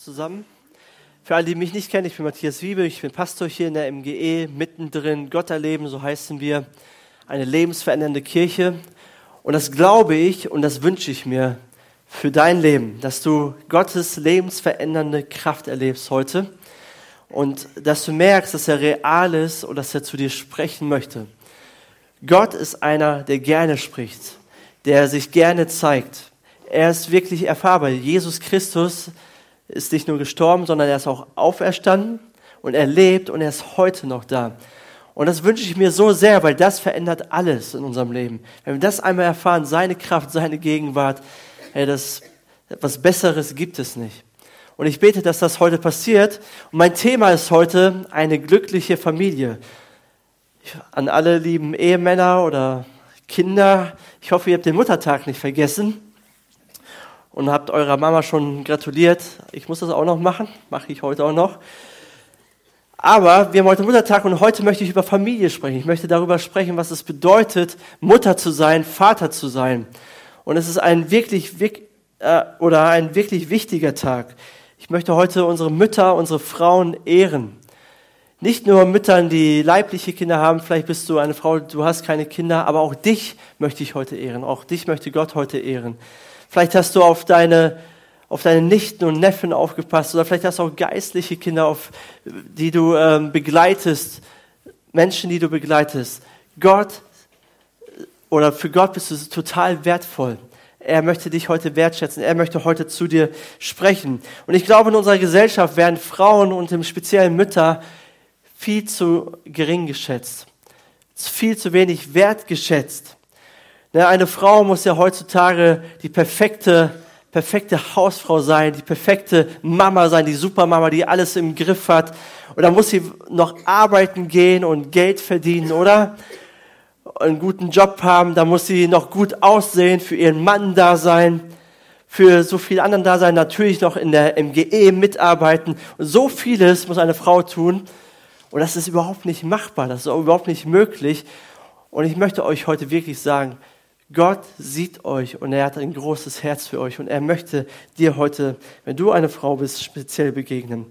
Zusammen. Für alle, die mich nicht kennen, ich bin Matthias Wiebe, ich bin Pastor hier in der MGE, mittendrin, Gott erleben, so heißen wir, eine lebensverändernde Kirche. Und das glaube ich und das wünsche ich mir für dein Leben, dass du Gottes lebensverändernde Kraft erlebst heute und dass du merkst, dass er real ist und dass er zu dir sprechen möchte. Gott ist einer, der gerne spricht, der sich gerne zeigt. Er ist wirklich erfahrbar. Jesus Christus ist nicht nur gestorben, sondern er ist auch auferstanden und er lebt und er ist heute noch da. Und das wünsche ich mir so sehr, weil das verändert alles in unserem Leben. Wenn wir das einmal erfahren, seine Kraft, seine Gegenwart, hey, das, etwas Besseres gibt es nicht. Und ich bete, dass das heute passiert. Und mein Thema ist heute eine glückliche Familie. An alle lieben Ehemänner oder Kinder, ich hoffe, ihr habt den Muttertag nicht vergessen und habt eurer Mama schon gratuliert. Ich muss das auch noch machen, mache ich heute auch noch. Aber wir haben heute Muttertag und heute möchte ich über Familie sprechen. Ich möchte darüber sprechen, was es bedeutet, Mutter zu sein, Vater zu sein. Und es ist ein wirklich, äh, oder ein wirklich wichtiger Tag. Ich möchte heute unsere Mütter, unsere Frauen ehren. Nicht nur Müttern, die leibliche Kinder haben, vielleicht bist du eine Frau, du hast keine Kinder, aber auch dich möchte ich heute ehren. Auch dich möchte Gott heute ehren. Vielleicht hast du auf deine, auf deine Nichten und Neffen aufgepasst oder vielleicht hast du auch geistliche Kinder, auf, die du ähm, begleitest, Menschen, die du begleitest. Gott oder für Gott bist du total wertvoll. Er möchte dich heute wertschätzen. Er möchte heute zu dir sprechen. Und ich glaube, in unserer Gesellschaft werden Frauen und im speziellen Mütter viel zu gering geschätzt. Viel zu wenig wertgeschätzt. Ne, eine Frau muss ja heutzutage die perfekte, perfekte Hausfrau sein, die perfekte Mama sein, die Supermama, die alles im Griff hat. Und dann muss sie noch arbeiten gehen und Geld verdienen, oder? Einen guten Job haben, da muss sie noch gut aussehen, für ihren Mann da sein, für so viele anderen da sein, natürlich noch in der MGE mitarbeiten. Und so vieles muss eine Frau tun. Und das ist überhaupt nicht machbar, das ist überhaupt nicht möglich. Und ich möchte euch heute wirklich sagen, Gott sieht euch und er hat ein großes Herz für euch und er möchte dir heute, wenn du eine Frau bist, speziell begegnen.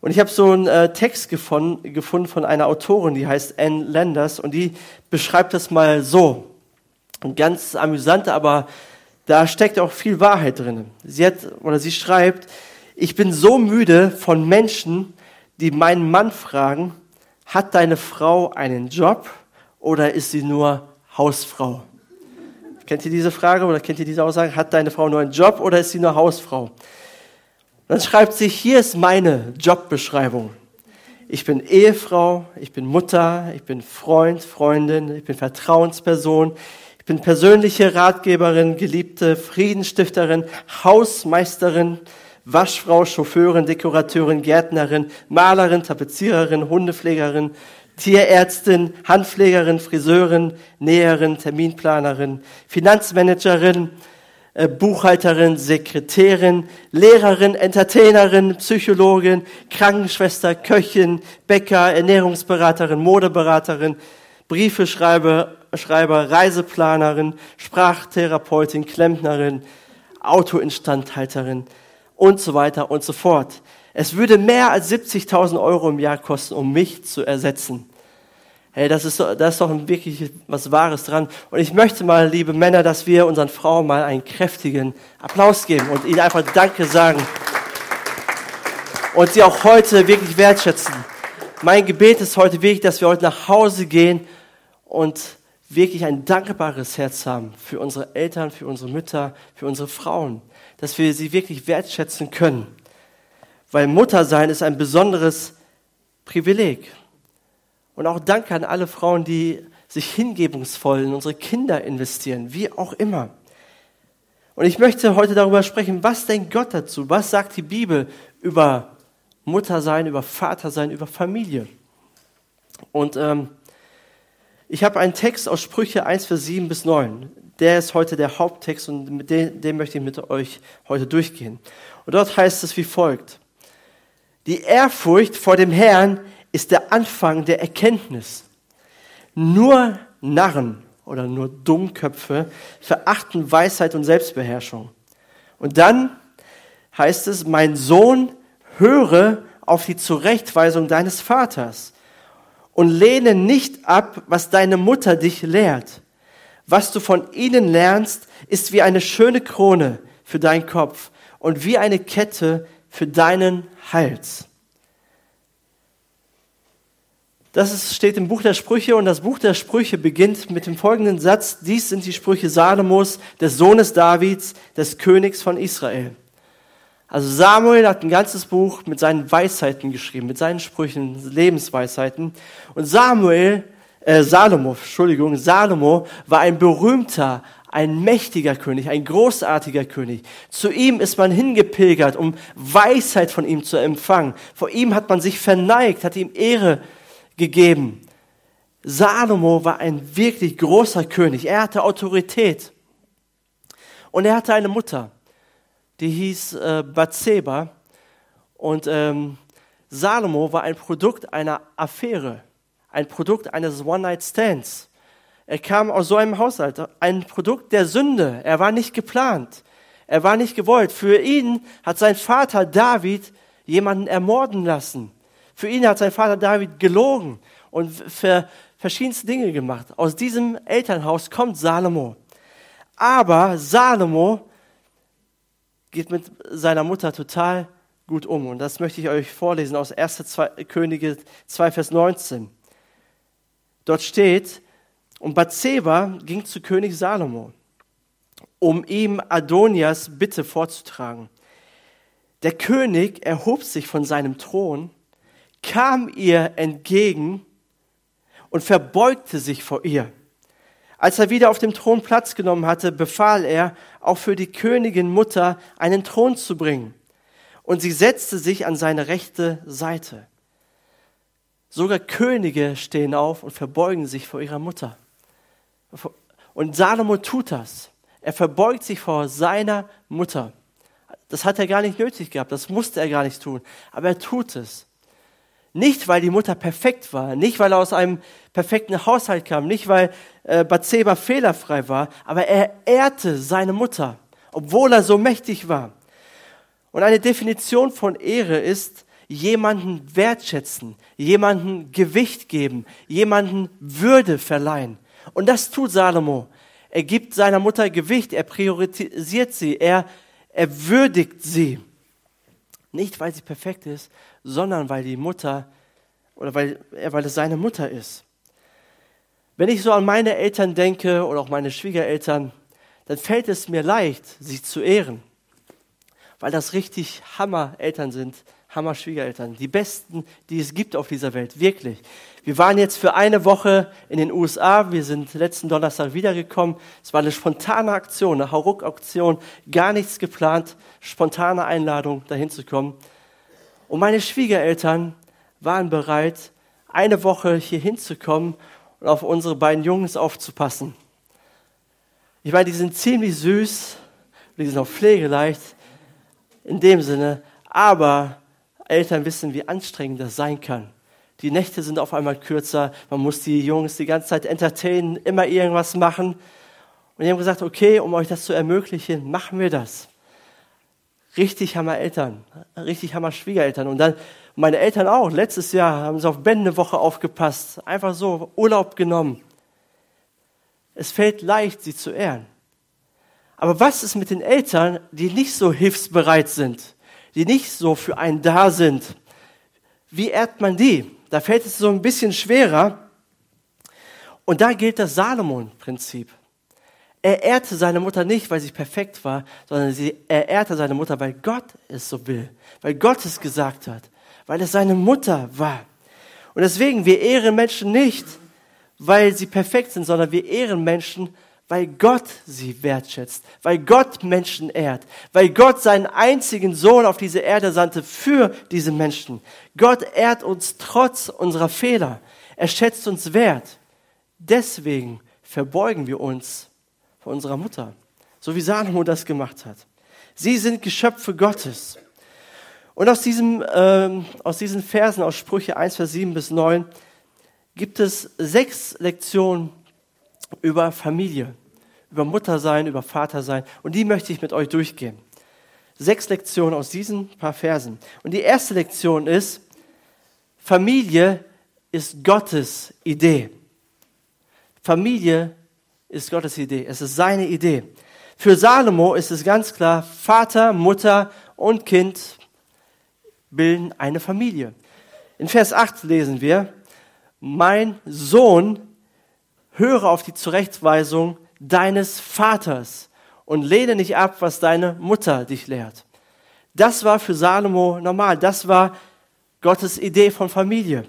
Und ich habe so einen äh, Text gefunden, gefunden von einer Autorin, die heißt Anne Landers und die beschreibt das mal so. Und ganz amüsant, aber da steckt auch viel Wahrheit drin. Sie hat oder sie schreibt, ich bin so müde von Menschen, die meinen Mann fragen, hat deine Frau einen Job oder ist sie nur Hausfrau? Kennt ihr diese Frage oder kennt ihr diese Aussage? Hat deine Frau nur einen Job oder ist sie nur Hausfrau? Dann schreibt sie, hier ist meine Jobbeschreibung. Ich bin Ehefrau, ich bin Mutter, ich bin Freund, Freundin, ich bin Vertrauensperson, ich bin persönliche Ratgeberin, geliebte Friedensstifterin, Hausmeisterin, Waschfrau, Chauffeurin, Dekorateurin, Gärtnerin, Malerin, Tapeziererin, Hundepflegerin, Tierärztin, Handpflegerin, Friseurin, Näherin, Terminplanerin, Finanzmanagerin, äh, Buchhalterin, Sekretärin, Lehrerin, Entertainerin, Psychologin, Krankenschwester, Köchin, Bäcker, Ernährungsberaterin, Modeberaterin, Briefeschreiber, Schreiber, Reiseplanerin, Sprachtherapeutin, Klempnerin, Autoinstandhalterin und so weiter und so fort. Es würde mehr als 70.000 Euro im Jahr kosten, um mich zu ersetzen. Hey, das ist, da ist doch wirklich was Wahres dran. Und ich möchte mal, liebe Männer, dass wir unseren Frauen mal einen kräftigen Applaus geben und ihnen einfach Danke sagen. Und sie auch heute wirklich wertschätzen. Mein Gebet ist heute wirklich, dass wir heute nach Hause gehen und wirklich ein dankbares Herz haben für unsere Eltern, für unsere Mütter, für unsere Frauen. Dass wir sie wirklich wertschätzen können weil Muttersein ist ein besonderes Privileg. Und auch danke an alle Frauen, die sich hingebungsvoll in unsere Kinder investieren, wie auch immer. Und ich möchte heute darüber sprechen, was denkt Gott dazu? Was sagt die Bibel über Mutter sein, über Vater sein, über Familie? Und ähm, ich habe einen Text aus Sprüche 1, Vers 7 bis 9. Der ist heute der Haupttext und mit dem, dem möchte ich mit euch heute durchgehen. Und dort heißt es wie folgt. Die Ehrfurcht vor dem Herrn ist der Anfang der Erkenntnis. Nur Narren oder nur Dummköpfe verachten Weisheit und Selbstbeherrschung. Und dann heißt es, mein Sohn, höre auf die Zurechtweisung deines Vaters und lehne nicht ab, was deine Mutter dich lehrt. Was du von ihnen lernst, ist wie eine schöne Krone für deinen Kopf und wie eine Kette für deinen Hals. Das ist, steht im Buch der Sprüche und das Buch der Sprüche beginnt mit dem folgenden Satz. Dies sind die Sprüche Salomos, des Sohnes Davids, des Königs von Israel. Also Samuel hat ein ganzes Buch mit seinen Weisheiten geschrieben, mit seinen Sprüchen, Lebensweisheiten. Und Samuel, äh, Salomo, Entschuldigung, Salomo war ein berühmter, ein mächtiger König, ein großartiger König. Zu ihm ist man hingepilgert, um Weisheit von ihm zu empfangen. Vor ihm hat man sich verneigt, hat ihm Ehre gegeben. Salomo war ein wirklich großer König. Er hatte Autorität. Und er hatte eine Mutter, die hieß äh, Bathseba. Und ähm, Salomo war ein Produkt einer Affäre, ein Produkt eines One-Night-Stands. Er kam aus so einem Haushalt, ein Produkt der Sünde. Er war nicht geplant. Er war nicht gewollt. Für ihn hat sein Vater David jemanden ermorden lassen. Für ihn hat sein Vater David gelogen und für verschiedenste Dinge gemacht. Aus diesem Elternhaus kommt Salomo. Aber Salomo geht mit seiner Mutter total gut um. Und das möchte ich euch vorlesen aus 1. Könige 2, Vers 19. Dort steht, und Bathseba ging zu König Salomo, um ihm Adonias Bitte vorzutragen. Der König erhob sich von seinem Thron kam ihr entgegen und verbeugte sich vor ihr. Als er wieder auf dem Thron Platz genommen hatte, befahl er, auch für die Königin Mutter einen Thron zu bringen. Und sie setzte sich an seine rechte Seite. Sogar Könige stehen auf und verbeugen sich vor ihrer Mutter. Und Salomo tut das. Er verbeugt sich vor seiner Mutter. Das hat er gar nicht nötig gehabt, das musste er gar nicht tun. Aber er tut es. Nicht, weil die Mutter perfekt war, nicht, weil er aus einem perfekten Haushalt kam, nicht, weil äh, Bathseba fehlerfrei war, aber er ehrte seine Mutter, obwohl er so mächtig war. Und eine Definition von Ehre ist, jemanden wertschätzen, jemanden Gewicht geben, jemanden Würde verleihen. Und das tut Salomo. Er gibt seiner Mutter Gewicht, er priorisiert sie, er, er würdigt sie. Nicht, weil sie perfekt ist, sondern weil die Mutter oder weil, weil es seine Mutter ist. Wenn ich so an meine Eltern denke oder auch meine Schwiegereltern, dann fällt es mir leicht, sie zu ehren, weil das richtig Hammer-Eltern sind, Hammer-Schwiegereltern, die besten, die es gibt auf dieser Welt, wirklich. Wir waren jetzt für eine Woche in den USA, wir sind letzten Donnerstag wiedergekommen. Es war eine spontane Aktion, eine Hauruck-Aktion, gar nichts geplant, spontane Einladung, dahin zu kommen. Und meine Schwiegereltern waren bereit, eine Woche hier hinzukommen und auf unsere beiden Jungs aufzupassen. Ich meine, die sind ziemlich süß, die sind auch pflegeleicht in dem Sinne, aber Eltern wissen, wie anstrengend das sein kann. Die Nächte sind auf einmal kürzer, man muss die Jungs die ganze Zeit entertainen, immer irgendwas machen. Und die haben gesagt, okay, um euch das zu ermöglichen, machen wir das. Richtig hammer Eltern, richtig hammer Schwiegereltern. Und dann meine Eltern auch. Letztes Jahr haben sie auf Ben eine Woche aufgepasst. Einfach so Urlaub genommen. Es fällt leicht, sie zu ehren. Aber was ist mit den Eltern, die nicht so hilfsbereit sind? Die nicht so für einen da sind. Wie ehrt man die? Da fällt es so ein bisschen schwerer. Und da gilt das Salomon-Prinzip. Er ehrte seine Mutter nicht, weil sie perfekt war, sondern sie, er ehrte seine Mutter, weil Gott es so will, weil Gott es gesagt hat, weil es seine Mutter war. Und deswegen, wir ehren Menschen nicht, weil sie perfekt sind, sondern wir ehren Menschen, weil Gott sie wertschätzt, weil Gott Menschen ehrt, weil Gott seinen einzigen Sohn auf diese Erde sandte für diese Menschen. Gott ehrt uns trotz unserer Fehler. Er schätzt uns wert. Deswegen verbeugen wir uns vor unserer Mutter, so wie Salomo das gemacht hat. Sie sind Geschöpfe Gottes. Und aus, diesem, ähm, aus diesen Versen, aus Sprüche 1, Vers 7 bis 9, gibt es sechs Lektionen über Familie, über Muttersein, über Vatersein. Und die möchte ich mit euch durchgehen. Sechs Lektionen aus diesen paar Versen. Und die erste Lektion ist, Familie ist Gottes Idee. Familie ist Gottes Idee. Es ist seine Idee. Für Salomo ist es ganz klar, Vater, Mutter und Kind bilden eine Familie. In Vers 8 lesen wir, mein Sohn, höre auf die Zurechtweisung deines Vaters und lehne nicht ab, was deine Mutter dich lehrt. Das war für Salomo normal. Das war Gottes Idee von Familie.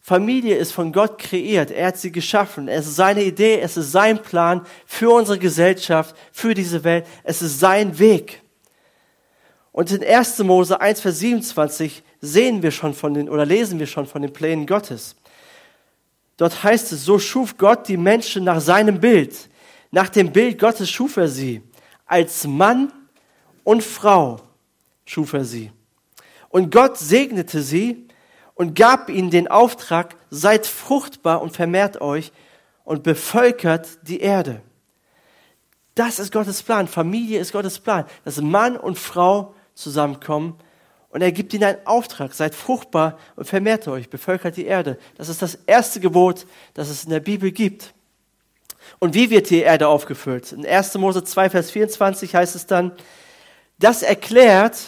Familie ist von Gott kreiert. Er hat sie geschaffen. Es ist seine Idee. Es ist sein Plan für unsere Gesellschaft, für diese Welt. Es ist sein Weg. Und in 1. Mose 1, Vers 27 sehen wir schon von den, oder lesen wir schon von den Plänen Gottes. Dort heißt es, so schuf Gott die Menschen nach seinem Bild. Nach dem Bild Gottes schuf er sie. Als Mann und Frau schuf er sie. Und Gott segnete sie und gab ihnen den Auftrag, seid fruchtbar und vermehrt euch und bevölkert die Erde. Das ist Gottes Plan. Familie ist Gottes Plan, dass Mann und Frau zusammenkommen und er gibt ihnen einen Auftrag, seid fruchtbar und vermehrt euch, bevölkert die Erde. Das ist das erste Gebot, das es in der Bibel gibt. Und wie wird die Erde aufgefüllt? In 1. Mose 2, Vers 24 heißt es dann, das erklärt,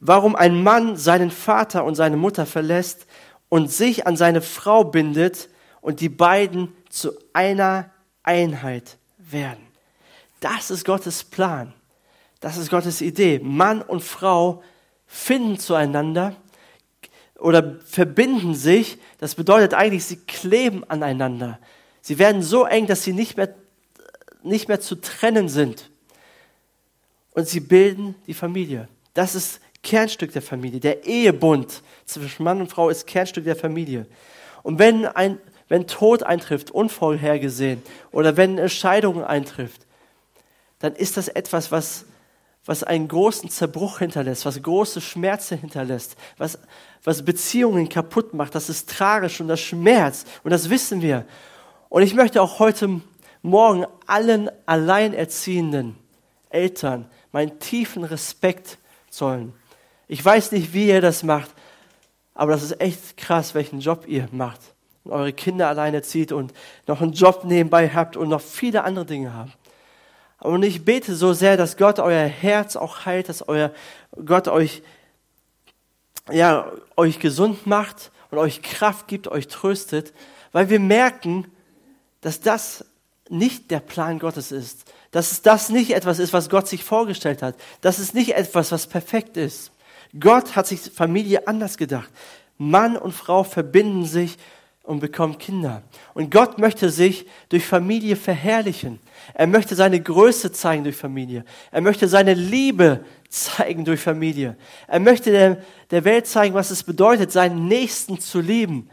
warum ein Mann seinen Vater und seine Mutter verlässt und sich an seine Frau bindet und die beiden zu einer Einheit werden. Das ist Gottes Plan. Das ist Gottes Idee. Mann und Frau finden zueinander oder verbinden sich. Das bedeutet eigentlich, sie kleben aneinander. Sie werden so eng, dass sie nicht mehr, nicht mehr zu trennen sind. Und sie bilden die Familie. Das ist Kernstück der Familie. Der Ehebund zwischen Mann und Frau ist Kernstück der Familie. Und wenn ein, wenn Tod eintrifft, unvorhergesehen, oder wenn eine Scheidung eintrifft, dann ist das etwas, was was einen großen Zerbruch hinterlässt, was große Schmerzen hinterlässt, was, was Beziehungen kaputt macht. Das ist tragisch und das Schmerz und das wissen wir. Und ich möchte auch heute Morgen allen alleinerziehenden Eltern meinen tiefen Respekt zollen. Ich weiß nicht, wie ihr das macht, aber das ist echt krass, welchen Job ihr macht und eure Kinder alleine zieht und noch einen Job nebenbei habt und noch viele andere Dinge habt. Und ich bete so sehr, dass Gott euer Herz auch heilt, dass euer Gott euch, ja, euch gesund macht und euch Kraft gibt, euch tröstet, weil wir merken, dass das nicht der Plan Gottes ist. Dass das nicht etwas ist, was Gott sich vorgestellt hat. Das ist nicht etwas, was perfekt ist. Gott hat sich Familie anders gedacht. Mann und Frau verbinden sich und bekommen Kinder. Und Gott möchte sich durch Familie verherrlichen. Er möchte seine Größe zeigen durch Familie. Er möchte seine Liebe zeigen durch Familie. Er möchte der, der Welt zeigen, was es bedeutet, seinen Nächsten zu lieben.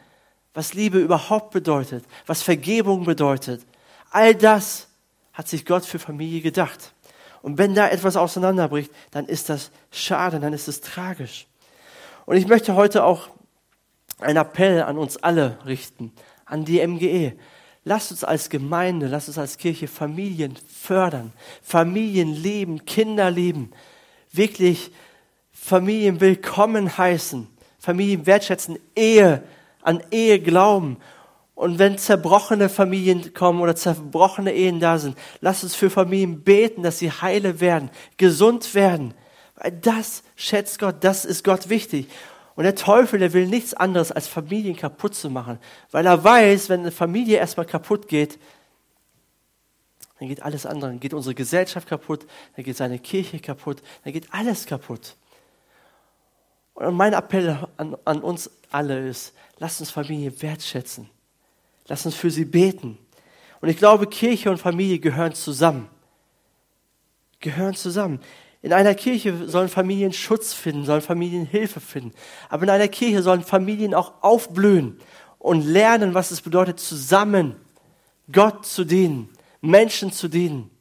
Was Liebe überhaupt bedeutet. Was Vergebung bedeutet. All das hat sich Gott für Familie gedacht. Und wenn da etwas auseinanderbricht, dann ist das schade, dann ist es tragisch. Und ich möchte heute auch einen Appell an uns alle richten, an die MGE. Lasst uns als Gemeinde, lasst uns als Kirche Familien fördern, Familien lieben, Kinder lieben, wirklich Familien willkommen heißen, Familien wertschätzen, Ehe, an Ehe glauben. Und wenn zerbrochene Familien kommen oder zerbrochene Ehen da sind, lasst uns für Familien beten, dass sie heile werden, gesund werden. Weil das schätzt Gott, das ist Gott wichtig. Und der Teufel, der will nichts anderes, als Familien kaputt zu machen. Weil er weiß, wenn eine Familie erstmal kaputt geht, dann geht alles andere. Dann geht unsere Gesellschaft kaputt, dann geht seine Kirche kaputt, dann geht alles kaputt. Und mein Appell an, an uns alle ist, lasst uns Familie wertschätzen. Lasst uns für sie beten. Und ich glaube, Kirche und Familie gehören zusammen. Gehören zusammen. In einer Kirche sollen Familien Schutz finden, sollen Familien Hilfe finden. Aber in einer Kirche sollen Familien auch aufblühen und lernen, was es bedeutet, zusammen Gott zu dienen, Menschen zu dienen.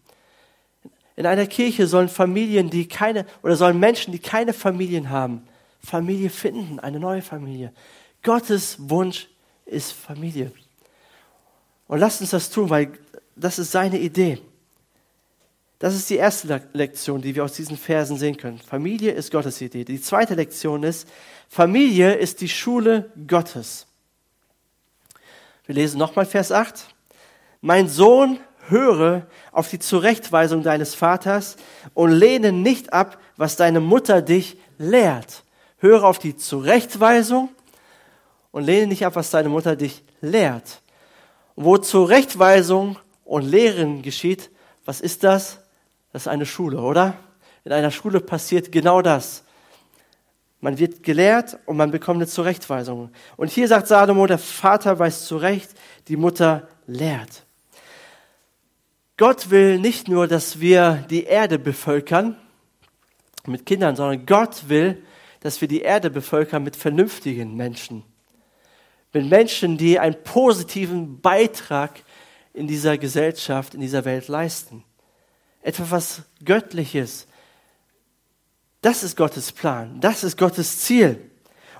In einer Kirche sollen Familien, die keine, oder sollen Menschen, die keine Familien haben, Familie finden, eine neue Familie. Gottes Wunsch ist Familie. Und lasst uns das tun, weil das ist seine Idee. Das ist die erste Lektion, die wir aus diesen Versen sehen können. Familie ist Gottes Idee. Die zweite Lektion ist, Familie ist die Schule Gottes. Wir lesen nochmal Vers 8. Mein Sohn, höre auf die Zurechtweisung deines Vaters und lehne nicht ab, was deine Mutter dich lehrt. Höre auf die Zurechtweisung und lehne nicht ab, was deine Mutter dich lehrt. Wo Zurechtweisung und Lehren geschieht, was ist das? Das ist eine Schule, oder? In einer Schule passiert genau das. Man wird gelehrt und man bekommt eine Zurechtweisung. Und hier sagt Salomo, der Vater weiß zurecht, die Mutter lehrt. Gott will nicht nur, dass wir die Erde bevölkern mit Kindern, sondern Gott will, dass wir die Erde bevölkern mit vernünftigen Menschen. Mit Menschen, die einen positiven Beitrag in dieser Gesellschaft, in dieser Welt leisten. Etwas was Göttliches. Das ist Gottes Plan. Das ist Gottes Ziel.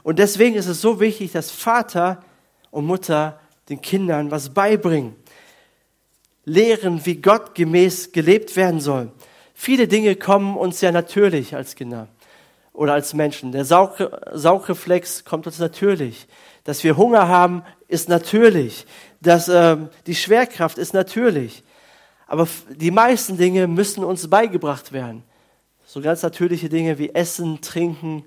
Und deswegen ist es so wichtig, dass Vater und Mutter den Kindern was beibringen lehren, wie Gott gemäß gelebt werden soll. Viele Dinge kommen uns ja natürlich als Kinder oder als Menschen. Der Saugreflex kommt uns natürlich. Dass wir Hunger haben, ist natürlich. Dass äh, die Schwerkraft ist natürlich. Aber die meisten Dinge müssen uns beigebracht werden. So ganz natürliche Dinge wie Essen, Trinken,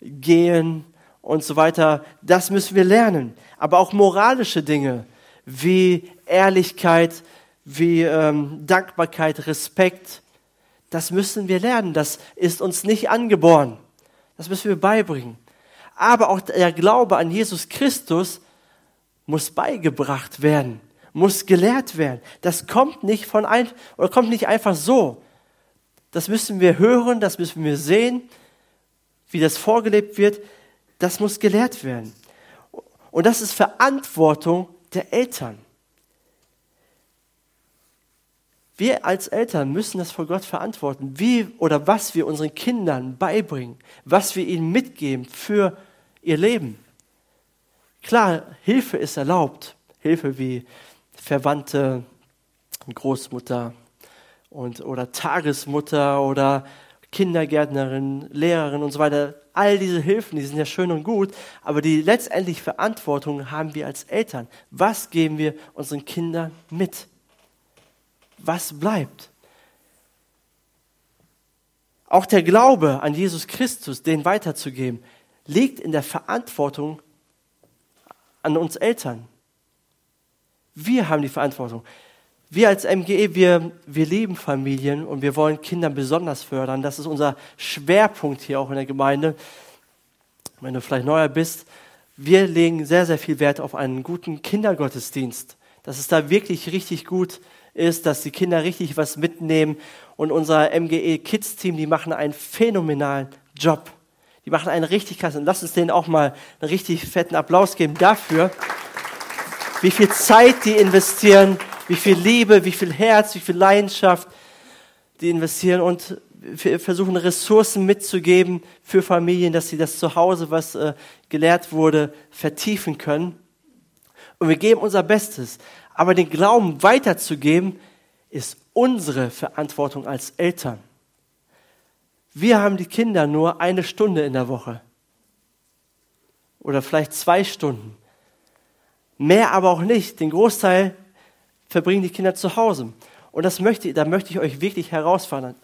Gehen und so weiter, das müssen wir lernen. Aber auch moralische Dinge wie Ehrlichkeit, wie ähm, Dankbarkeit, Respekt. Das müssen wir lernen. Das ist uns nicht angeboren. Das müssen wir beibringen. Aber auch der Glaube an Jesus Christus muss beigebracht werden, muss gelehrt werden. Das kommt nicht von ein, oder kommt nicht einfach so. Das müssen wir hören, das müssen wir sehen, wie das vorgelebt wird. Das muss gelehrt werden. Und das ist Verantwortung der Eltern. Wir als Eltern müssen das vor Gott verantworten, wie oder was wir unseren Kindern beibringen, was wir ihnen mitgeben für ihr Leben. Klar, Hilfe ist erlaubt. Hilfe wie Verwandte, Großmutter und, oder Tagesmutter oder Kindergärtnerin, Lehrerin und so weiter. All diese Hilfen, die sind ja schön und gut, aber die letztendlich Verantwortung haben wir als Eltern. Was geben wir unseren Kindern mit? was bleibt? Auch der Glaube an Jesus Christus, den weiterzugeben, liegt in der Verantwortung an uns Eltern. Wir haben die Verantwortung. Wir als MGE, wir, wir lieben Familien und wir wollen Kinder besonders fördern. Das ist unser Schwerpunkt hier auch in der Gemeinde. Wenn du vielleicht neuer bist, wir legen sehr, sehr viel Wert auf einen guten Kindergottesdienst. Dass es da wirklich richtig gut ist, dass die Kinder richtig was mitnehmen. Und unser MGE Kids Team, die machen einen phänomenalen Job. Die machen einen richtig klasse. Und lass uns denen auch mal einen richtig fetten Applaus geben dafür, wie viel Zeit die investieren, wie viel Liebe, wie viel Herz, wie viel Leidenschaft die investieren und versuchen Ressourcen mitzugeben für Familien, dass sie das zu Hause, was äh, gelehrt wurde, vertiefen können. Und wir geben unser Bestes. Aber den Glauben weiterzugeben, ist unsere Verantwortung als Eltern. Wir haben die Kinder nur eine Stunde in der Woche. Oder vielleicht zwei Stunden. Mehr aber auch nicht. Den Großteil verbringen die Kinder zu Hause. Und das möchte, da möchte ich euch wirklich herausfordern.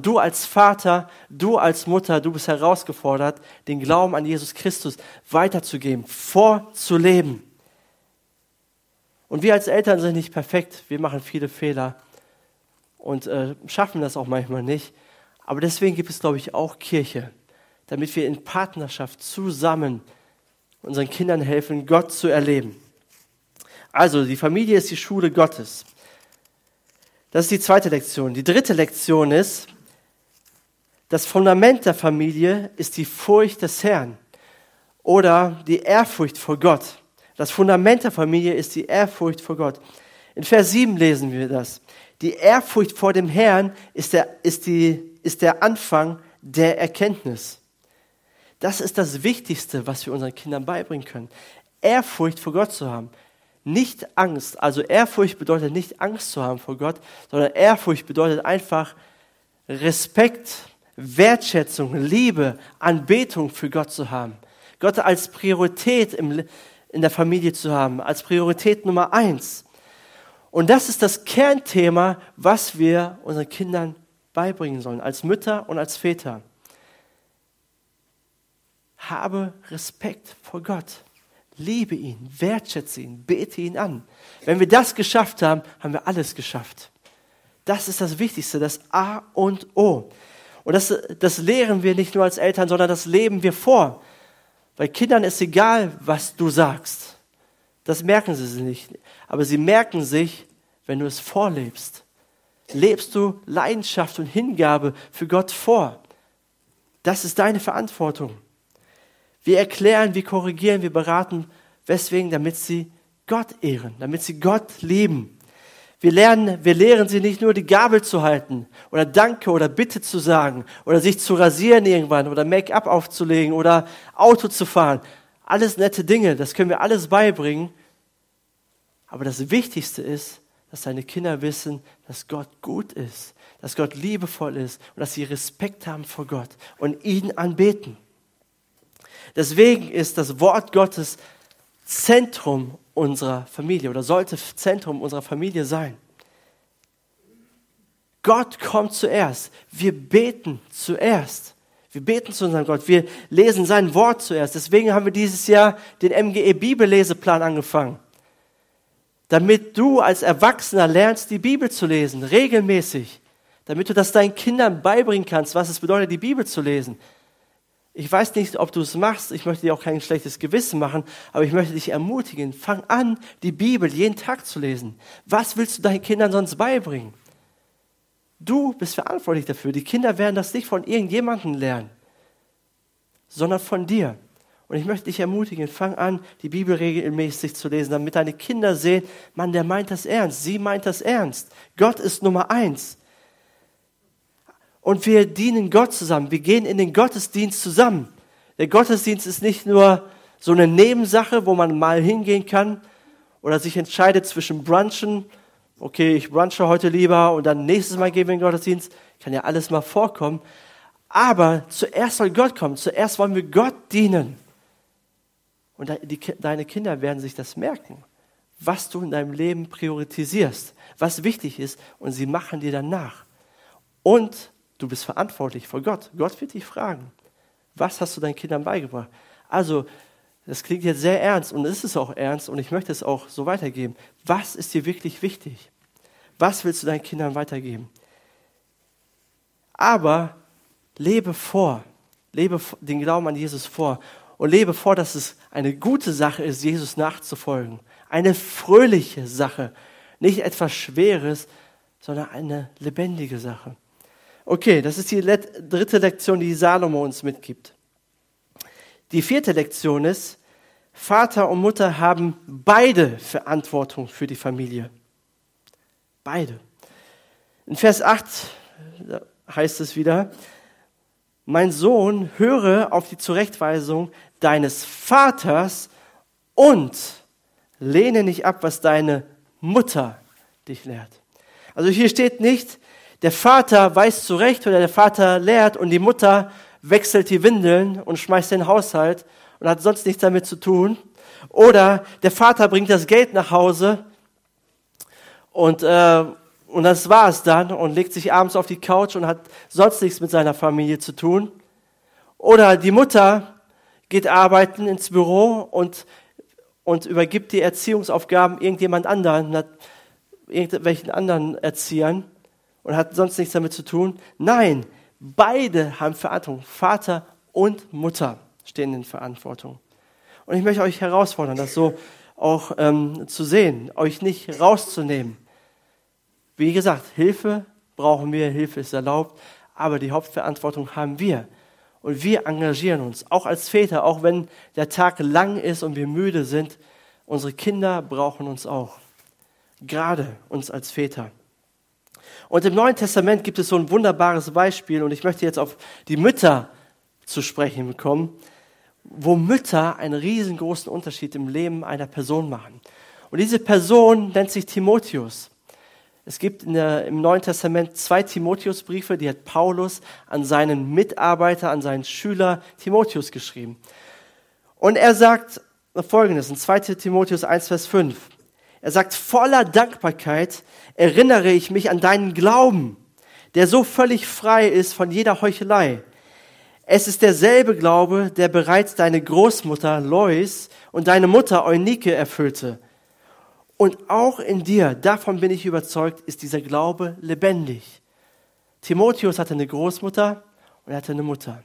Du als Vater, du als Mutter, du bist herausgefordert, den Glauben an Jesus Christus weiterzugeben, vorzuleben. Und wir als Eltern sind nicht perfekt, wir machen viele Fehler und äh, schaffen das auch manchmal nicht. Aber deswegen gibt es, glaube ich, auch Kirche, damit wir in Partnerschaft zusammen unseren Kindern helfen, Gott zu erleben. Also, die Familie ist die Schule Gottes. Das ist die zweite Lektion. Die dritte Lektion ist, das Fundament der Familie ist die Furcht des Herrn oder die Ehrfurcht vor Gott. Das Fundament der Familie ist die Ehrfurcht vor Gott. In Vers 7 lesen wir das. Die Ehrfurcht vor dem Herrn ist der, ist die, ist der Anfang der Erkenntnis. Das ist das Wichtigste, was wir unseren Kindern beibringen können. Ehrfurcht vor Gott zu haben. Nicht Angst. Also Ehrfurcht bedeutet nicht Angst zu haben vor Gott, sondern Ehrfurcht bedeutet einfach Respekt, Wertschätzung, Liebe, Anbetung für Gott zu haben. Gott als Priorität im, in der Familie zu haben, als Priorität Nummer eins. Und das ist das Kernthema, was wir unseren Kindern beibringen sollen, als Mütter und als Väter. Habe Respekt vor Gott. Liebe ihn, wertschätze ihn, bete ihn an. Wenn wir das geschafft haben, haben wir alles geschafft. Das ist das Wichtigste, das A und O. Und das, das lehren wir nicht nur als Eltern, sondern das leben wir vor. Bei Kindern ist egal, was du sagst. Das merken sie nicht. Aber sie merken sich, wenn du es vorlebst. Lebst du Leidenschaft und Hingabe für Gott vor. Das ist deine Verantwortung. Wir erklären, wir korrigieren, wir beraten. Weswegen? Damit sie Gott ehren, damit sie Gott lieben. Wir lernen, wir lehren sie nicht nur die Gabel zu halten oder Danke oder Bitte zu sagen oder sich zu rasieren irgendwann oder Make-up aufzulegen oder Auto zu fahren. Alles nette Dinge, das können wir alles beibringen. Aber das Wichtigste ist, dass deine Kinder wissen, dass Gott gut ist, dass Gott liebevoll ist und dass sie Respekt haben vor Gott und ihn anbeten. Deswegen ist das Wort Gottes Zentrum unserer Familie oder sollte Zentrum unserer Familie sein. Gott kommt zuerst. Wir beten zuerst. Wir beten zu unserem Gott. Wir lesen sein Wort zuerst. Deswegen haben wir dieses Jahr den MGE Bibelleseplan angefangen. Damit du als Erwachsener lernst, die Bibel zu lesen, regelmäßig. Damit du das deinen Kindern beibringen kannst, was es bedeutet, die Bibel zu lesen. Ich weiß nicht, ob du es machst. Ich möchte dir auch kein schlechtes Gewissen machen, aber ich möchte dich ermutigen. Fang an, die Bibel jeden Tag zu lesen. Was willst du deinen Kindern sonst beibringen? Du bist verantwortlich dafür. Die Kinder werden das nicht von irgendjemandem lernen, sondern von dir. Und ich möchte dich ermutigen, fang an, die Bibel regelmäßig zu lesen, damit deine Kinder sehen, Mann, der meint das ernst, sie meint das ernst. Gott ist Nummer eins und wir dienen Gott zusammen. Wir gehen in den Gottesdienst zusammen. Der Gottesdienst ist nicht nur so eine Nebensache, wo man mal hingehen kann oder sich entscheidet zwischen Brunchen. Okay, ich brunche heute lieber und dann nächstes Mal gehen wir in den Gottesdienst. Kann ja alles mal vorkommen. Aber zuerst soll Gott kommen. Zuerst wollen wir Gott dienen. Und die, deine Kinder werden sich das merken, was du in deinem Leben priorisierst, was wichtig ist. Und sie machen dir dann nach. Und Du bist verantwortlich vor Gott. Gott wird dich fragen, was hast du deinen Kindern beigebracht? Also, das klingt jetzt sehr ernst und es ist auch ernst und ich möchte es auch so weitergeben. Was ist dir wirklich wichtig? Was willst du deinen Kindern weitergeben? Aber lebe vor, lebe den Glauben an Jesus vor und lebe vor, dass es eine gute Sache ist, Jesus nachzufolgen. Eine fröhliche Sache, nicht etwas Schweres, sondern eine lebendige Sache. Okay, das ist die dritte Lektion, die Salomo uns mitgibt. Die vierte Lektion ist, Vater und Mutter haben beide Verantwortung für die Familie. Beide. In Vers 8 heißt es wieder, mein Sohn, höre auf die Zurechtweisung deines Vaters und lehne nicht ab, was deine Mutter dich lehrt. Also hier steht nicht, der Vater weiß zurecht oder der Vater lehrt und die Mutter wechselt die Windeln und schmeißt den Haushalt und hat sonst nichts damit zu tun. Oder der Vater bringt das Geld nach Hause und, äh, und das war es dann und legt sich abends auf die Couch und hat sonst nichts mit seiner Familie zu tun. Oder die Mutter geht arbeiten ins Büro und, und übergibt die Erziehungsaufgaben irgendjemand anderen, irgendwelchen anderen Erziehern und hat sonst nichts damit zu tun. Nein, beide haben Verantwortung. Vater und Mutter stehen in Verantwortung. Und ich möchte euch herausfordern, das so auch ähm, zu sehen, euch nicht rauszunehmen. Wie gesagt, Hilfe brauchen wir, Hilfe ist erlaubt, aber die Hauptverantwortung haben wir. Und wir engagieren uns, auch als Väter, auch wenn der Tag lang ist und wir müde sind. Unsere Kinder brauchen uns auch. Gerade uns als Väter. Und im Neuen Testament gibt es so ein wunderbares Beispiel und ich möchte jetzt auf die Mütter zu sprechen kommen, wo Mütter einen riesengroßen Unterschied im Leben einer Person machen. Und diese Person nennt sich Timotheus. Es gibt der, im Neuen Testament zwei Timotheusbriefe, die hat Paulus an seinen Mitarbeiter, an seinen Schüler Timotheus geschrieben. Und er sagt folgendes in 2 Timotheus 1, Vers 5. Er sagt, voller Dankbarkeit erinnere ich mich an deinen Glauben, der so völlig frei ist von jeder Heuchelei. Es ist derselbe Glaube, der bereits deine Großmutter Lois und deine Mutter Eunike erfüllte. Und auch in dir, davon bin ich überzeugt, ist dieser Glaube lebendig. Timotheus hatte eine Großmutter und er hatte eine Mutter.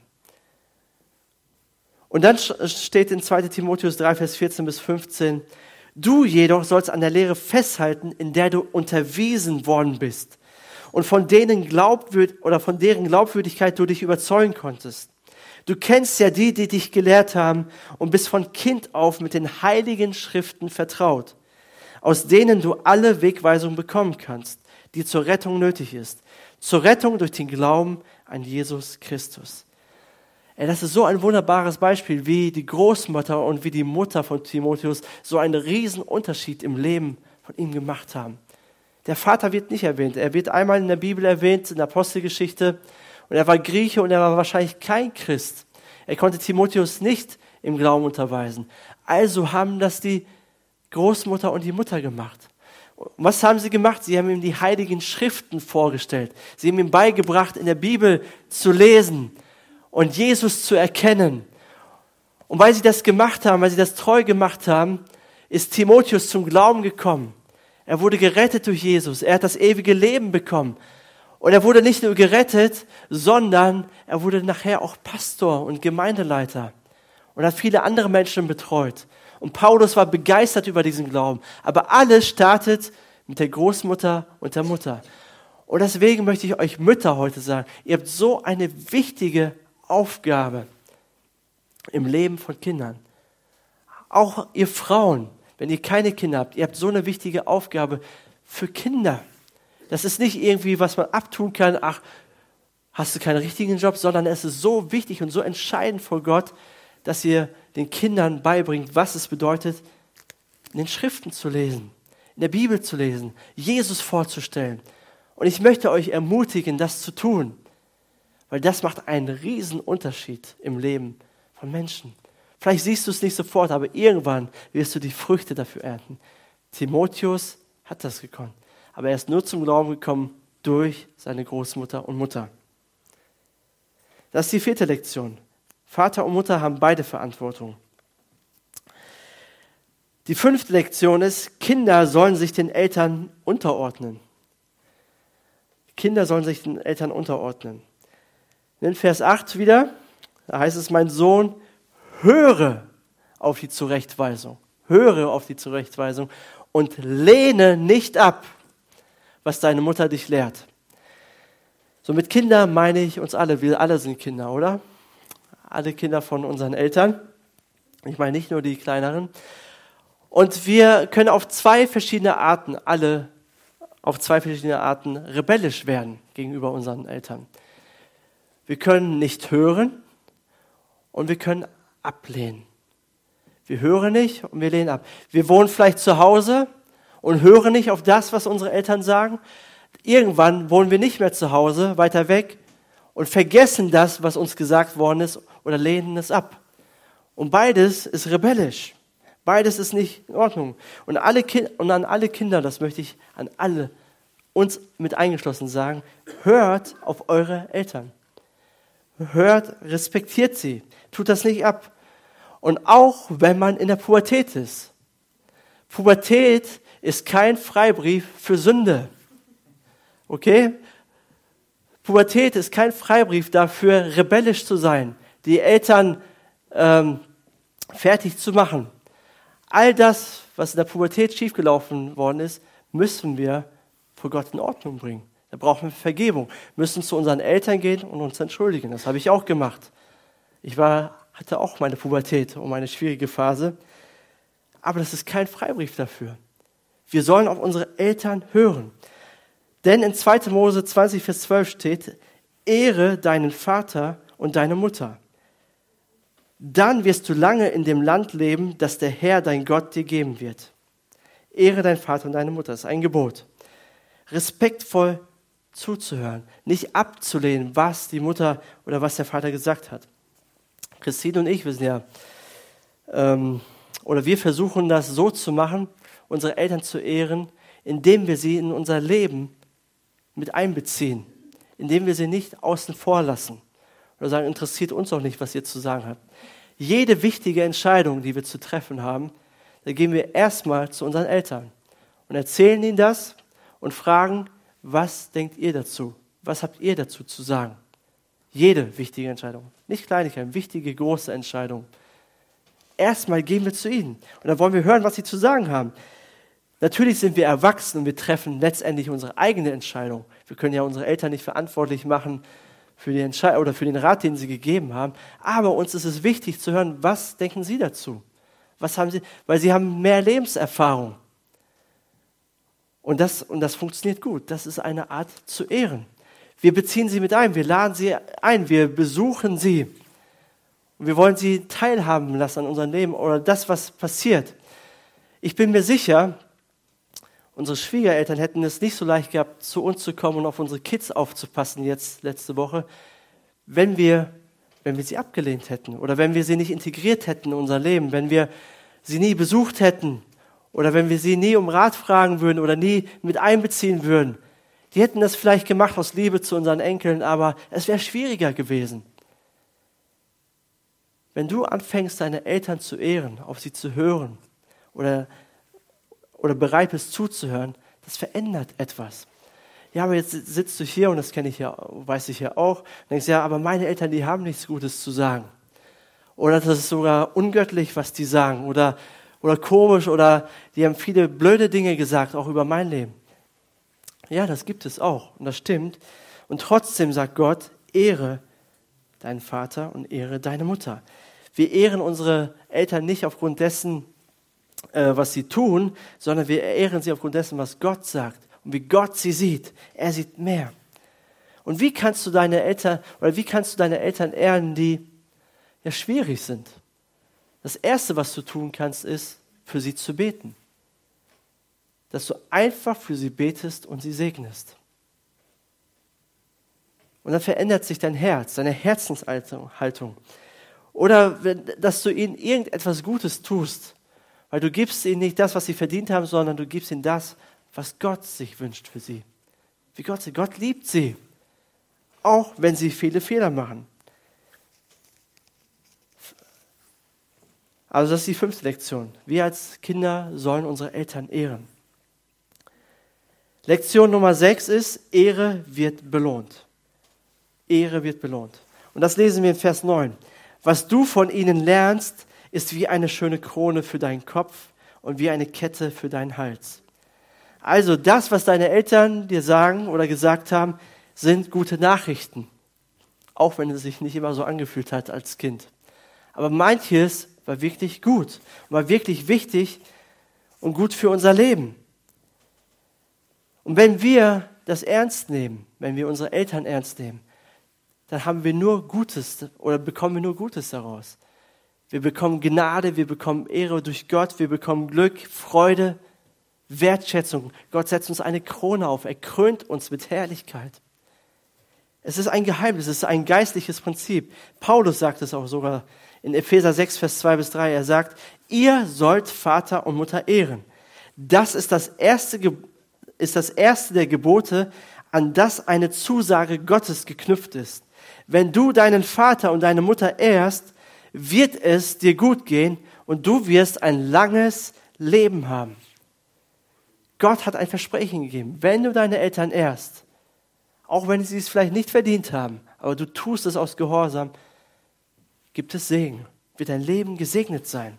Und dann steht in 2 Timotheus 3, Vers 14 bis 15, Du jedoch sollst an der Lehre festhalten, in der du unterwiesen worden bist und von denen glaubwürd oder von deren Glaubwürdigkeit du dich überzeugen konntest. Du kennst ja die, die dich gelehrt haben und bist von Kind auf mit den heiligen Schriften vertraut, aus denen du alle Wegweisungen bekommen kannst, die zur Rettung nötig ist, zur Rettung durch den Glauben an Jesus Christus. Ey, das ist so ein wunderbares Beispiel, wie die Großmutter und wie die Mutter von Timotheus so einen riesen Unterschied im Leben von ihm gemacht haben. Der Vater wird nicht erwähnt. Er wird einmal in der Bibel erwähnt, in der Apostelgeschichte. Und er war Grieche und er war wahrscheinlich kein Christ. Er konnte Timotheus nicht im Glauben unterweisen. Also haben das die Großmutter und die Mutter gemacht. Und was haben sie gemacht? Sie haben ihm die heiligen Schriften vorgestellt. Sie haben ihm beigebracht, in der Bibel zu lesen und Jesus zu erkennen. Und weil sie das gemacht haben, weil sie das treu gemacht haben, ist Timotheus zum Glauben gekommen. Er wurde gerettet durch Jesus. Er hat das ewige Leben bekommen. Und er wurde nicht nur gerettet, sondern er wurde nachher auch Pastor und Gemeindeleiter und hat viele andere Menschen betreut. Und Paulus war begeistert über diesen Glauben. Aber alles startet mit der Großmutter und der Mutter. Und deswegen möchte ich euch Mütter heute sagen, ihr habt so eine wichtige Aufgabe im Leben von Kindern. Auch ihr Frauen, wenn ihr keine Kinder habt, ihr habt so eine wichtige Aufgabe für Kinder. Das ist nicht irgendwie, was man abtun kann, ach, hast du keinen richtigen Job, sondern es ist so wichtig und so entscheidend vor Gott, dass ihr den Kindern beibringt, was es bedeutet, in den Schriften zu lesen, in der Bibel zu lesen, Jesus vorzustellen. Und ich möchte euch ermutigen, das zu tun. Weil das macht einen riesen Unterschied im Leben von Menschen. Vielleicht siehst du es nicht sofort, aber irgendwann wirst du die Früchte dafür ernten. Timotheus hat das gekonnt. Aber er ist nur zum Glauben gekommen durch seine Großmutter und Mutter. Das ist die vierte Lektion. Vater und Mutter haben beide Verantwortung. Die fünfte Lektion ist, Kinder sollen sich den Eltern unterordnen. Kinder sollen sich den Eltern unterordnen. In Vers 8 wieder, da heißt es, mein Sohn, höre auf die Zurechtweisung. Höre auf die Zurechtweisung und lehne nicht ab, was deine Mutter dich lehrt. So mit Kinder meine ich uns alle. Wir alle sind Kinder, oder? Alle Kinder von unseren Eltern. Ich meine nicht nur die kleineren. Und wir können auf zwei verschiedene Arten, alle auf zwei verschiedene Arten rebellisch werden gegenüber unseren Eltern. Wir können nicht hören und wir können ablehnen. Wir hören nicht und wir lehnen ab. Wir wohnen vielleicht zu Hause und hören nicht auf das, was unsere Eltern sagen. Irgendwann wohnen wir nicht mehr zu Hause, weiter weg und vergessen das, was uns gesagt worden ist oder lehnen es ab. Und beides ist rebellisch. Beides ist nicht in Ordnung. Und, alle und an alle Kinder, das möchte ich an alle uns mit eingeschlossen sagen, hört auf eure Eltern hört, respektiert sie, tut das nicht ab. Und auch wenn man in der Pubertät ist. Pubertät ist kein Freibrief für Sünde. Okay? Pubertät ist kein Freibrief dafür, rebellisch zu sein, die Eltern ähm, fertig zu machen. All das, was in der Pubertät schiefgelaufen worden ist, müssen wir vor Gott in Ordnung bringen. Da brauchen wir Vergebung. Wir müssen zu unseren Eltern gehen und uns entschuldigen. Das habe ich auch gemacht. Ich war, hatte auch meine Pubertät und meine schwierige Phase. Aber das ist kein Freibrief dafür. Wir sollen auf unsere Eltern hören. Denn in 2. Mose 20, Vers 12 steht, Ehre deinen Vater und deine Mutter. Dann wirst du lange in dem Land leben, das der Herr, dein Gott, dir geben wird. Ehre deinen Vater und deine Mutter. Das ist ein Gebot. Respektvoll zuzuhören, nicht abzulehnen, was die Mutter oder was der Vater gesagt hat. Christine und ich, wir sind ja, ähm, oder wir versuchen das so zu machen, unsere Eltern zu ehren, indem wir sie in unser Leben mit einbeziehen, indem wir sie nicht außen vor lassen oder sagen, interessiert uns auch nicht, was ihr zu sagen habt. Jede wichtige Entscheidung, die wir zu treffen haben, da gehen wir erstmal zu unseren Eltern und erzählen ihnen das und fragen, was denkt ihr dazu? Was habt ihr dazu zu sagen? Jede wichtige Entscheidung. Nicht Kleinigkeit, wichtige, große Entscheidung. Erstmal gehen wir zu ihnen. Und dann wollen wir hören, was sie zu sagen haben. Natürlich sind wir erwachsen und wir treffen letztendlich unsere eigene Entscheidung. Wir können ja unsere Eltern nicht verantwortlich machen für, die oder für den Rat, den sie gegeben haben. Aber uns ist es wichtig zu hören, was denken sie dazu? Was haben sie? Weil sie haben mehr Lebenserfahrung. Und das, und das funktioniert gut. Das ist eine Art zu ehren. Wir beziehen sie mit ein, wir laden sie ein, wir besuchen sie. Wir wollen sie teilhaben lassen an unserem Leben oder das, was passiert. Ich bin mir sicher, unsere Schwiegereltern hätten es nicht so leicht gehabt, zu uns zu kommen und auf unsere Kids aufzupassen jetzt letzte Woche, wenn wir, wenn wir sie abgelehnt hätten oder wenn wir sie nicht integriert hätten in unser Leben, wenn wir sie nie besucht hätten, oder wenn wir sie nie um Rat fragen würden oder nie mit einbeziehen würden. Die hätten das vielleicht gemacht aus Liebe zu unseren Enkeln, aber es wäre schwieriger gewesen. Wenn du anfängst, deine Eltern zu ehren, auf sie zu hören oder, oder bereit bist zuzuhören, das verändert etwas. Ja, aber jetzt sitzt du hier und das kenne ich ja, weiß ich ja auch, denkst, ja, aber meine Eltern, die haben nichts Gutes zu sagen. Oder das ist sogar ungöttlich, was die sagen. Oder oder komisch oder die haben viele blöde Dinge gesagt, auch über mein Leben. Ja, das gibt es auch und das stimmt. Und trotzdem sagt Gott, ehre deinen Vater und ehre deine Mutter. Wir ehren unsere Eltern nicht aufgrund dessen, äh, was sie tun, sondern wir ehren sie aufgrund dessen, was Gott sagt und wie Gott sie sieht. Er sieht mehr. Und wie kannst du deine Eltern oder wie kannst du deine Eltern ehren, die ja schwierig sind? Das Erste, was du tun kannst, ist, für sie zu beten. Dass du einfach für sie betest und sie segnest. Und dann verändert sich dein Herz, deine Herzenshaltung. Oder dass du ihnen irgendetwas Gutes tust, weil du gibst ihnen nicht das, was sie verdient haben, sondern du gibst ihnen das, was Gott sich wünscht für sie. Wie Gott sie. Gott liebt sie, auch wenn sie viele Fehler machen. Also das ist die fünfte Lektion. Wir als Kinder sollen unsere Eltern ehren. Lektion Nummer sechs ist, Ehre wird belohnt. Ehre wird belohnt. Und das lesen wir in Vers 9. Was du von ihnen lernst, ist wie eine schöne Krone für deinen Kopf und wie eine Kette für deinen Hals. Also das, was deine Eltern dir sagen oder gesagt haben, sind gute Nachrichten. Auch wenn es sich nicht immer so angefühlt hat als Kind. Aber manches war wirklich gut, war wirklich wichtig und gut für unser Leben. Und wenn wir das ernst nehmen, wenn wir unsere Eltern ernst nehmen, dann haben wir nur Gutes oder bekommen wir nur Gutes daraus. Wir bekommen Gnade, wir bekommen Ehre durch Gott, wir bekommen Glück, Freude, Wertschätzung. Gott setzt uns eine Krone auf, er krönt uns mit Herrlichkeit. Es ist ein Geheimnis, es ist ein geistliches Prinzip. Paulus sagt es auch sogar in Epheser 6, Vers 2 bis 3. Er sagt, ihr sollt Vater und Mutter ehren. Das ist das erste, ist das erste der Gebote, an das eine Zusage Gottes geknüpft ist. Wenn du deinen Vater und deine Mutter ehrst, wird es dir gut gehen und du wirst ein langes Leben haben. Gott hat ein Versprechen gegeben. Wenn du deine Eltern ehrst, auch wenn sie es vielleicht nicht verdient haben, aber du tust es aus Gehorsam, gibt es Segen, wird dein Leben gesegnet sein.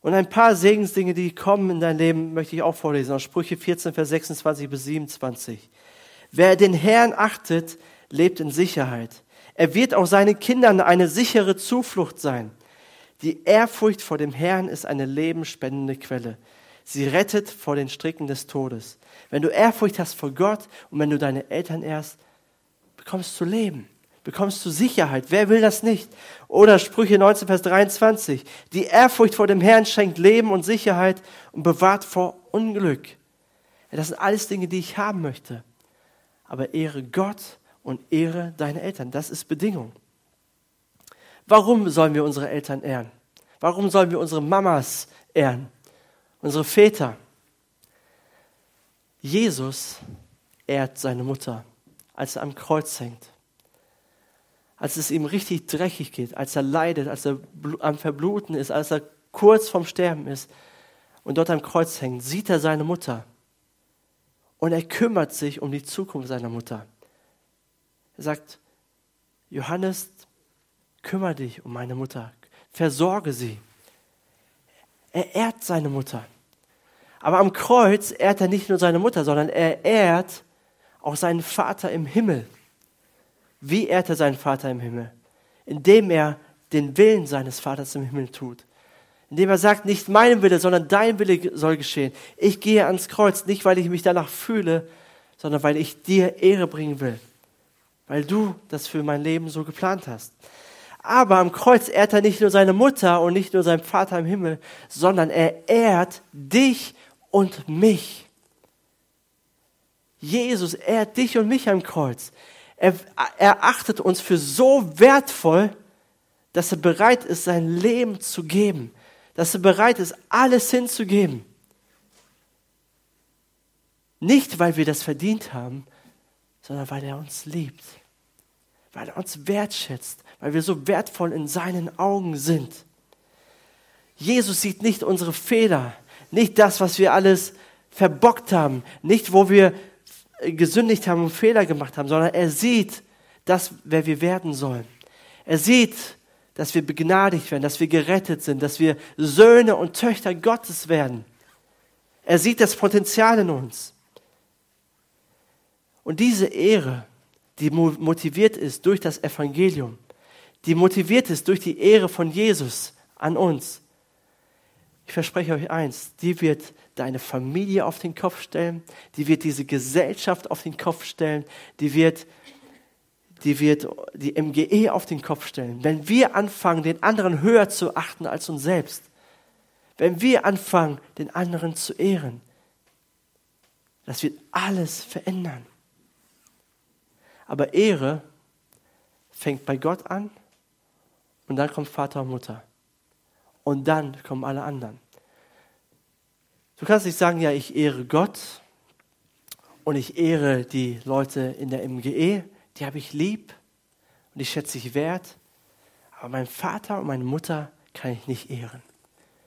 Und ein paar Segensdinge, die kommen in dein Leben, möchte ich auch vorlesen. Aus Sprüche 14, Vers 26 bis 27. Wer den Herrn achtet, lebt in Sicherheit. Er wird auch seinen Kindern eine sichere Zuflucht sein. Die Ehrfurcht vor dem Herrn ist eine lebenspendende Quelle. Sie rettet vor den Stricken des Todes. Wenn du Ehrfurcht hast vor Gott und wenn du deine Eltern ehrst, bekommst du Leben, bekommst du Sicherheit. Wer will das nicht? Oder Sprüche 19, Vers 23. Die Ehrfurcht vor dem Herrn schenkt Leben und Sicherheit und bewahrt vor Unglück. Das sind alles Dinge, die ich haben möchte. Aber ehre Gott und ehre deine Eltern. Das ist Bedingung. Warum sollen wir unsere Eltern ehren? Warum sollen wir unsere Mamas ehren? Unsere Väter? Jesus ehrt seine Mutter als er am Kreuz hängt. Als es ihm richtig dreckig geht, als er leidet, als er am Verbluten ist, als er kurz vorm Sterben ist und dort am Kreuz hängt, sieht er seine Mutter. Und er kümmert sich um die Zukunft seiner Mutter. Er sagt, Johannes, kümmere dich um meine Mutter, versorge sie. Er ehrt seine Mutter. Aber am Kreuz ehrt er nicht nur seine Mutter, sondern er ehrt auch seinen Vater im Himmel. Wie ehrt er seinen Vater im Himmel? Indem er den Willen seines Vaters im Himmel tut. Indem er sagt, nicht mein Wille, sondern dein Wille soll geschehen. Ich gehe ans Kreuz, nicht weil ich mich danach fühle, sondern weil ich dir Ehre bringen will. Weil du das für mein Leben so geplant hast. Aber am Kreuz ehrt er nicht nur seine Mutter und nicht nur seinen Vater im Himmel, sondern er ehrt dich und mich. Jesus ehrt dich und mich am Kreuz. Er, er achtet uns für so wertvoll, dass er bereit ist, sein Leben zu geben. Dass er bereit ist, alles hinzugeben. Nicht, weil wir das verdient haben, sondern weil er uns liebt. Weil er uns wertschätzt. Weil wir so wertvoll in seinen Augen sind. Jesus sieht nicht unsere Fehler. Nicht das, was wir alles verbockt haben. Nicht, wo wir gesündigt haben und Fehler gemacht haben, sondern er sieht das, wer wir werden sollen. Er sieht, dass wir begnadigt werden, dass wir gerettet sind, dass wir Söhne und Töchter Gottes werden. Er sieht das Potenzial in uns. Und diese Ehre, die motiviert ist durch das Evangelium, die motiviert ist durch die Ehre von Jesus an uns, ich verspreche euch eins, die wird deine Familie auf den Kopf stellen, die wird diese Gesellschaft auf den Kopf stellen, die wird die wird die MGE auf den Kopf stellen. Wenn wir anfangen, den anderen höher zu achten als uns selbst, wenn wir anfangen, den anderen zu ehren, das wird alles verändern. Aber Ehre fängt bei Gott an und dann kommt Vater und Mutter und dann kommen alle anderen. Du kannst nicht sagen, ja, ich ehre Gott und ich ehre die Leute in der MGE, die habe ich lieb und ich schätze ich wert, aber meinen Vater und meine Mutter kann ich nicht ehren.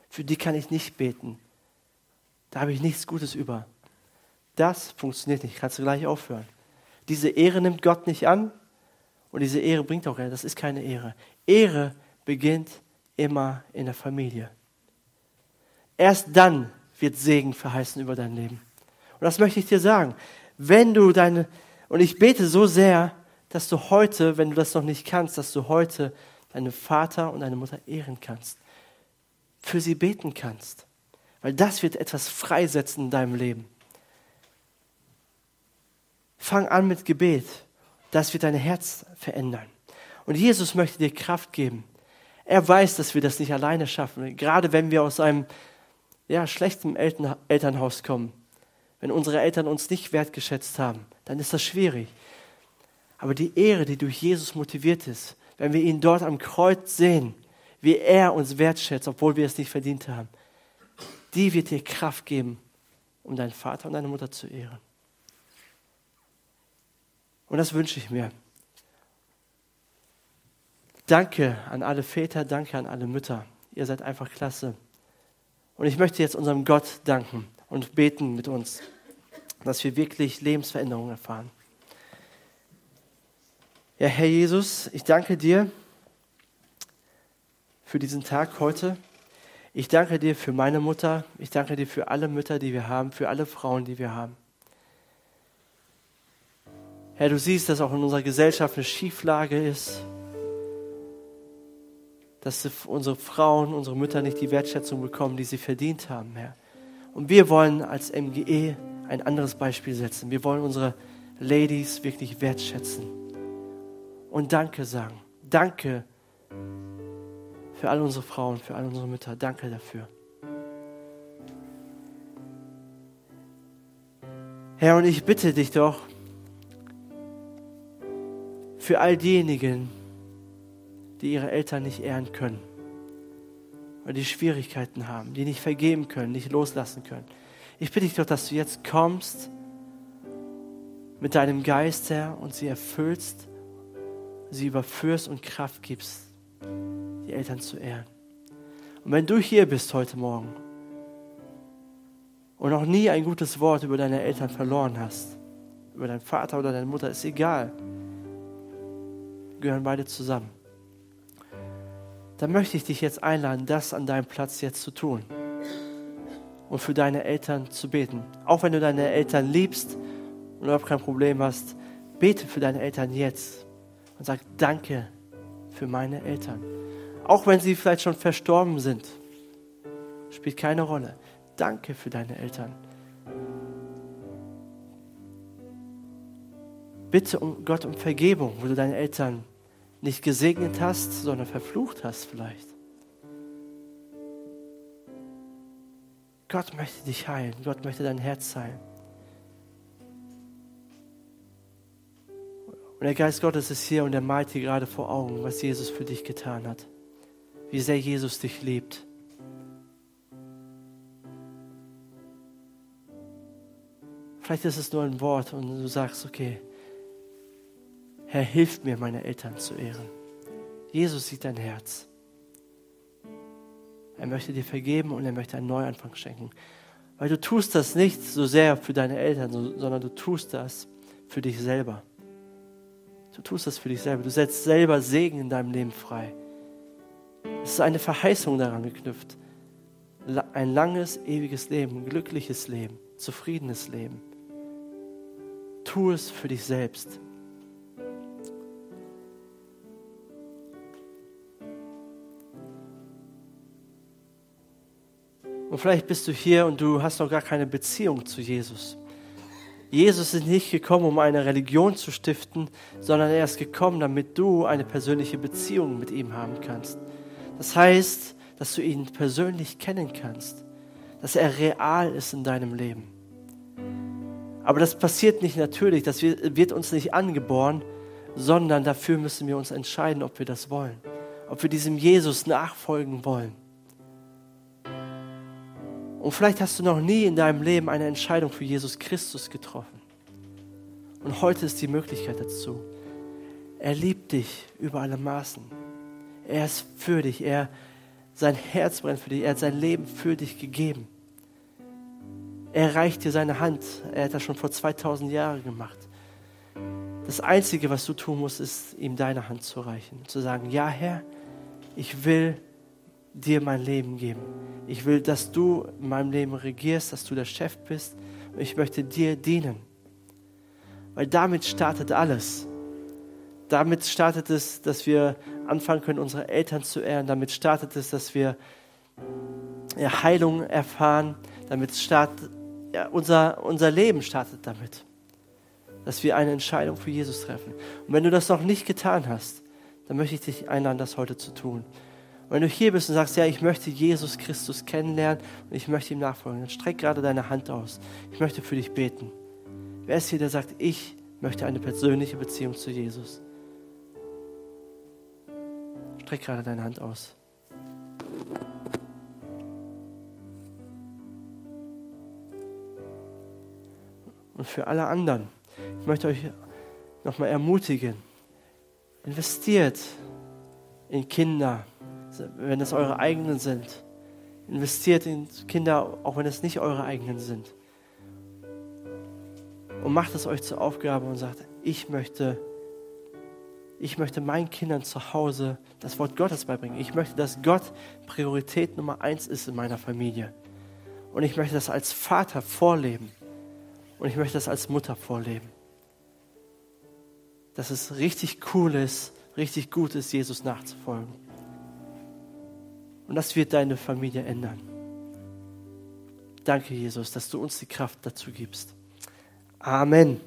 Für die kann ich nicht beten. Da habe ich nichts Gutes über. Das funktioniert nicht. Kannst du gleich aufhören. Diese Ehre nimmt Gott nicht an und diese Ehre bringt auch, das ist keine Ehre. Ehre beginnt immer in der Familie. Erst dann wird Segen verheißen über dein Leben. Und das möchte ich dir sagen. Wenn du deine, und ich bete so sehr, dass du heute, wenn du das noch nicht kannst, dass du heute deinen Vater und deine Mutter ehren kannst. Für sie beten kannst. Weil das wird etwas freisetzen in deinem Leben. Fang an mit Gebet. Das wird dein Herz verändern. Und Jesus möchte dir Kraft geben. Er weiß, dass wir das nicht alleine schaffen. Gerade wenn wir aus einem ja, schlechten Eltern Elternhaus kommen. Wenn unsere Eltern uns nicht wertgeschätzt haben, dann ist das schwierig. Aber die Ehre, die durch Jesus motiviert ist, wenn wir ihn dort am Kreuz sehen, wie er uns wertschätzt, obwohl wir es nicht verdient haben, die wird dir Kraft geben, um deinen Vater und deine Mutter zu ehren. Und das wünsche ich mir. Danke an alle Väter, danke an alle Mütter. Ihr seid einfach klasse. Und ich möchte jetzt unserem Gott danken und beten mit uns, dass wir wirklich Lebensveränderungen erfahren. Ja, Herr Jesus, ich danke dir für diesen Tag heute. Ich danke dir für meine Mutter. Ich danke dir für alle Mütter, die wir haben, für alle Frauen, die wir haben. Herr, du siehst, dass auch in unserer Gesellschaft eine Schieflage ist, dass unsere Frauen, unsere Mütter nicht die Wertschätzung bekommen, die sie verdient haben, Herr. Und wir wollen als MGE ein anderes Beispiel setzen. Wir wollen unsere Ladies wirklich wertschätzen und Danke sagen. Danke für all unsere Frauen, für all unsere Mütter. Danke dafür. Herr, und ich bitte dich doch für all diejenigen, die ihre Eltern nicht ehren können, weil die Schwierigkeiten haben, die nicht vergeben können, nicht loslassen können. Ich bitte dich doch, dass du jetzt kommst mit deinem Geist, Herr, und sie erfüllst, sie überführst und Kraft gibst die Eltern zu ehren. Und wenn du hier bist heute Morgen und noch nie ein gutes Wort über deine Eltern verloren hast, über deinen Vater oder deine Mutter, ist egal. Gehören beide zusammen. Dann möchte ich dich jetzt einladen, das an deinem Platz jetzt zu tun und für deine Eltern zu beten. Auch wenn du deine Eltern liebst und überhaupt kein Problem hast, bete für deine Eltern jetzt und sag Danke für meine Eltern. Auch wenn sie vielleicht schon verstorben sind. Spielt keine Rolle. Danke für deine Eltern. Bitte um Gott um Vergebung, wo du deine Eltern nicht gesegnet hast, sondern verflucht hast vielleicht. Gott möchte dich heilen. Gott möchte dein Herz heilen. Und der Geist Gottes ist hier und er malt dir gerade vor Augen, was Jesus für dich getan hat wie sehr Jesus dich liebt. Vielleicht ist es nur ein Wort und du sagst, okay, Herr, hilf mir, meine Eltern zu ehren. Jesus sieht dein Herz. Er möchte dir vergeben und er möchte einen Neuanfang schenken. Weil du tust das nicht so sehr für deine Eltern, sondern du tust das für dich selber. Du tust das für dich selber. Du setzt selber Segen in deinem Leben frei. Es ist eine Verheißung daran geknüpft. Ein langes, ewiges Leben, ein glückliches Leben, zufriedenes Leben. Tu es für dich selbst. Und vielleicht bist du hier und du hast noch gar keine Beziehung zu Jesus. Jesus ist nicht gekommen, um eine Religion zu stiften, sondern er ist gekommen, damit du eine persönliche Beziehung mit ihm haben kannst. Das heißt, dass du ihn persönlich kennen kannst, dass er real ist in deinem Leben. Aber das passiert nicht natürlich, das wird uns nicht angeboren, sondern dafür müssen wir uns entscheiden, ob wir das wollen, ob wir diesem Jesus nachfolgen wollen. Und vielleicht hast du noch nie in deinem Leben eine Entscheidung für Jesus Christus getroffen. Und heute ist die Möglichkeit dazu. Er liebt dich über alle Maßen. Er ist für dich. Er, sein Herz brennt für dich. Er hat sein Leben für dich gegeben. Er reicht dir seine Hand. Er hat das schon vor 2000 Jahren gemacht. Das Einzige, was du tun musst, ist, ihm deine Hand zu reichen. Zu sagen, ja Herr, ich will dir mein Leben geben. Ich will, dass du in meinem Leben regierst, dass du der Chef bist. Und ich möchte dir dienen. Weil damit startet alles. Damit startet es, dass wir anfangen können, unsere Eltern zu ehren. Damit startet es, dass wir Heilung erfahren. Damit startet, ja, unser, unser Leben startet damit. Dass wir eine Entscheidung für Jesus treffen. Und wenn du das noch nicht getan hast, dann möchte ich dich einladen, das heute zu tun. Wenn du hier bist und sagst, ja, ich möchte Jesus Christus kennenlernen und ich möchte ihm nachfolgen, dann streck gerade deine Hand aus. Ich möchte für dich beten. Wer ist hier, der sagt, ich möchte eine persönliche Beziehung zu Jesus? Streck gerade deine Hand aus. Und für alle anderen, ich möchte euch nochmal ermutigen, investiert in Kinder, wenn es eure eigenen sind. Investiert in Kinder, auch wenn es nicht eure eigenen sind. Und macht es euch zur Aufgabe und sagt, ich möchte ich möchte meinen Kindern zu Hause das Wort Gottes beibringen. Ich möchte, dass Gott Priorität Nummer eins ist in meiner Familie. Und ich möchte das als Vater vorleben. Und ich möchte das als Mutter vorleben. Dass es richtig cool ist, richtig gut ist, Jesus nachzufolgen. Und das wird deine Familie ändern. Danke, Jesus, dass du uns die Kraft dazu gibst. Amen.